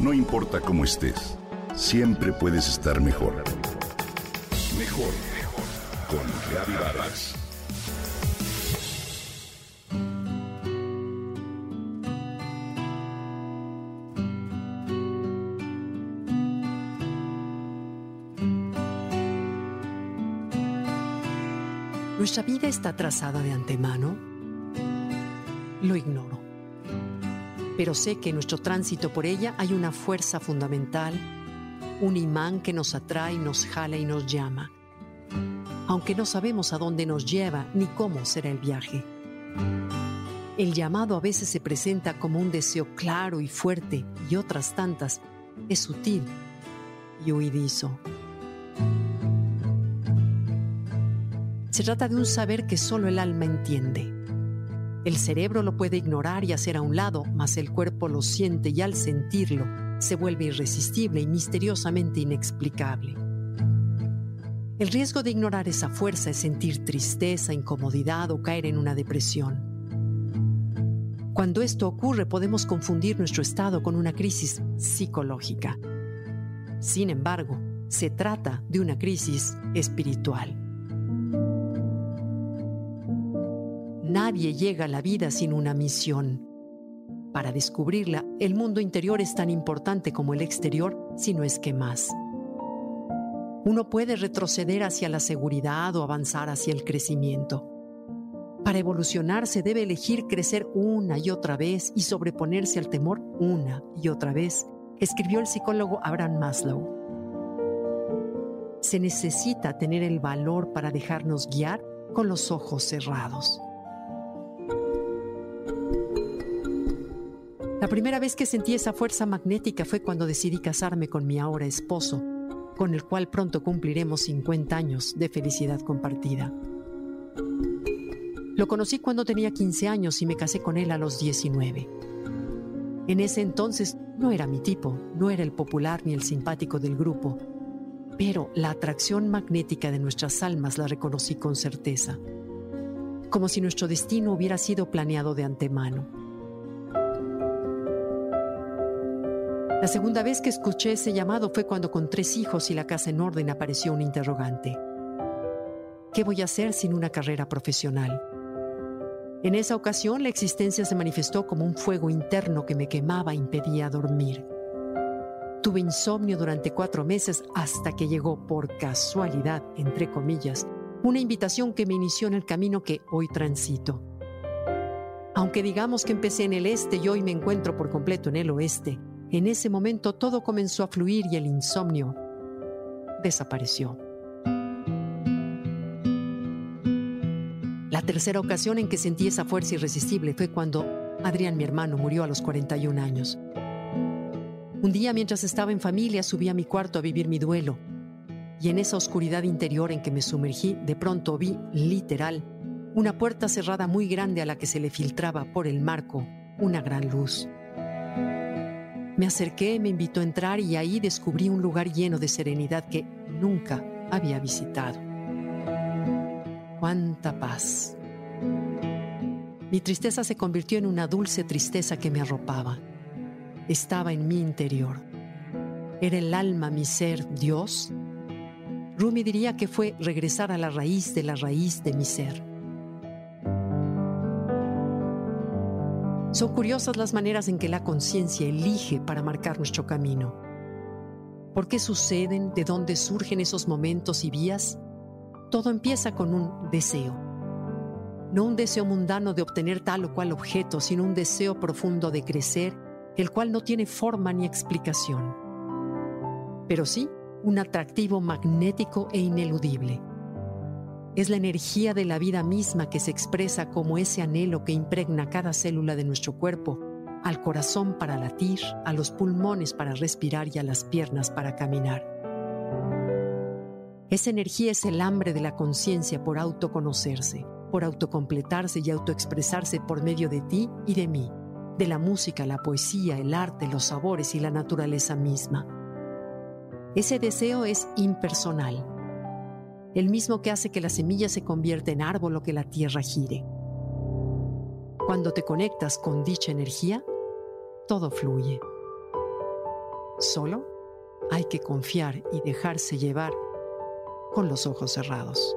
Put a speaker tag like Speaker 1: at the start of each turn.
Speaker 1: No importa cómo estés, siempre puedes estar mejor. Mejor, mejor. Con Reavivadas.
Speaker 2: ¿Nuestra vida está trazada de antemano? Lo ignoro. Pero sé que en nuestro tránsito por ella hay una fuerza fundamental, un imán que nos atrae, nos jala y nos llama, aunque no sabemos a dónde nos lleva ni cómo será el viaje. El llamado a veces se presenta como un deseo claro y fuerte y otras tantas es sutil y huidizo. Se trata de un saber que solo el alma entiende. El cerebro lo puede ignorar y hacer a un lado, mas el cuerpo lo siente y al sentirlo se vuelve irresistible y misteriosamente inexplicable. El riesgo de ignorar esa fuerza es sentir tristeza, incomodidad o caer en una depresión. Cuando esto ocurre podemos confundir nuestro estado con una crisis psicológica. Sin embargo, se trata de una crisis espiritual. Nadie llega a la vida sin una misión. Para descubrirla, el mundo interior es tan importante como el exterior, si no es que más. Uno puede retroceder hacia la seguridad o avanzar hacia el crecimiento. Para evolucionar se debe elegir crecer una y otra vez y sobreponerse al temor una y otra vez, escribió el psicólogo Abraham Maslow. Se necesita tener el valor para dejarnos guiar con los ojos cerrados. La primera vez que sentí esa fuerza magnética fue cuando decidí casarme con mi ahora esposo, con el cual pronto cumpliremos 50 años de felicidad compartida. Lo conocí cuando tenía 15 años y me casé con él a los 19. En ese entonces no era mi tipo, no era el popular ni el simpático del grupo, pero la atracción magnética de nuestras almas la reconocí con certeza, como si nuestro destino hubiera sido planeado de antemano. La segunda vez que escuché ese llamado fue cuando con tres hijos y la casa en orden apareció un interrogante. ¿Qué voy a hacer sin una carrera profesional? En esa ocasión la existencia se manifestó como un fuego interno que me quemaba e impedía dormir. Tuve insomnio durante cuatro meses hasta que llegó por casualidad, entre comillas, una invitación que me inició en el camino que hoy transito. Aunque digamos que empecé en el este y hoy me encuentro por completo en el oeste, en ese momento todo comenzó a fluir y el insomnio desapareció. La tercera ocasión en que sentí esa fuerza irresistible fue cuando Adrián, mi hermano, murió a los 41 años. Un día mientras estaba en familia subí a mi cuarto a vivir mi duelo y en esa oscuridad interior en que me sumergí de pronto vi, literal, una puerta cerrada muy grande a la que se le filtraba por el marco una gran luz. Me acerqué, me invitó a entrar y ahí descubrí un lugar lleno de serenidad que nunca había visitado. ¡Cuánta paz! Mi tristeza se convirtió en una dulce tristeza que me arropaba. Estaba en mi interior. ¿Era el alma mi ser Dios? Rumi diría que fue regresar a la raíz de la raíz de mi ser. Son curiosas las maneras en que la conciencia elige para marcar nuestro camino. ¿Por qué suceden? ¿De dónde surgen esos momentos y vías? Todo empieza con un deseo. No un deseo mundano de obtener tal o cual objeto, sino un deseo profundo de crecer, el cual no tiene forma ni explicación. Pero sí un atractivo magnético e ineludible es la energía de la vida misma que se expresa como ese anhelo que impregna cada célula de nuestro cuerpo, al corazón para latir, a los pulmones para respirar y a las piernas para caminar. Esa energía es el hambre de la conciencia por autoconocerse, por autocompletarse y autoexpresarse por medio de ti y de mí, de la música, la poesía, el arte, los sabores y la naturaleza misma. Ese deseo es impersonal, el mismo que hace que la semilla se convierta en árbol o que la tierra gire. Cuando te conectas con dicha energía, todo fluye. Solo hay que confiar y dejarse llevar con los ojos cerrados.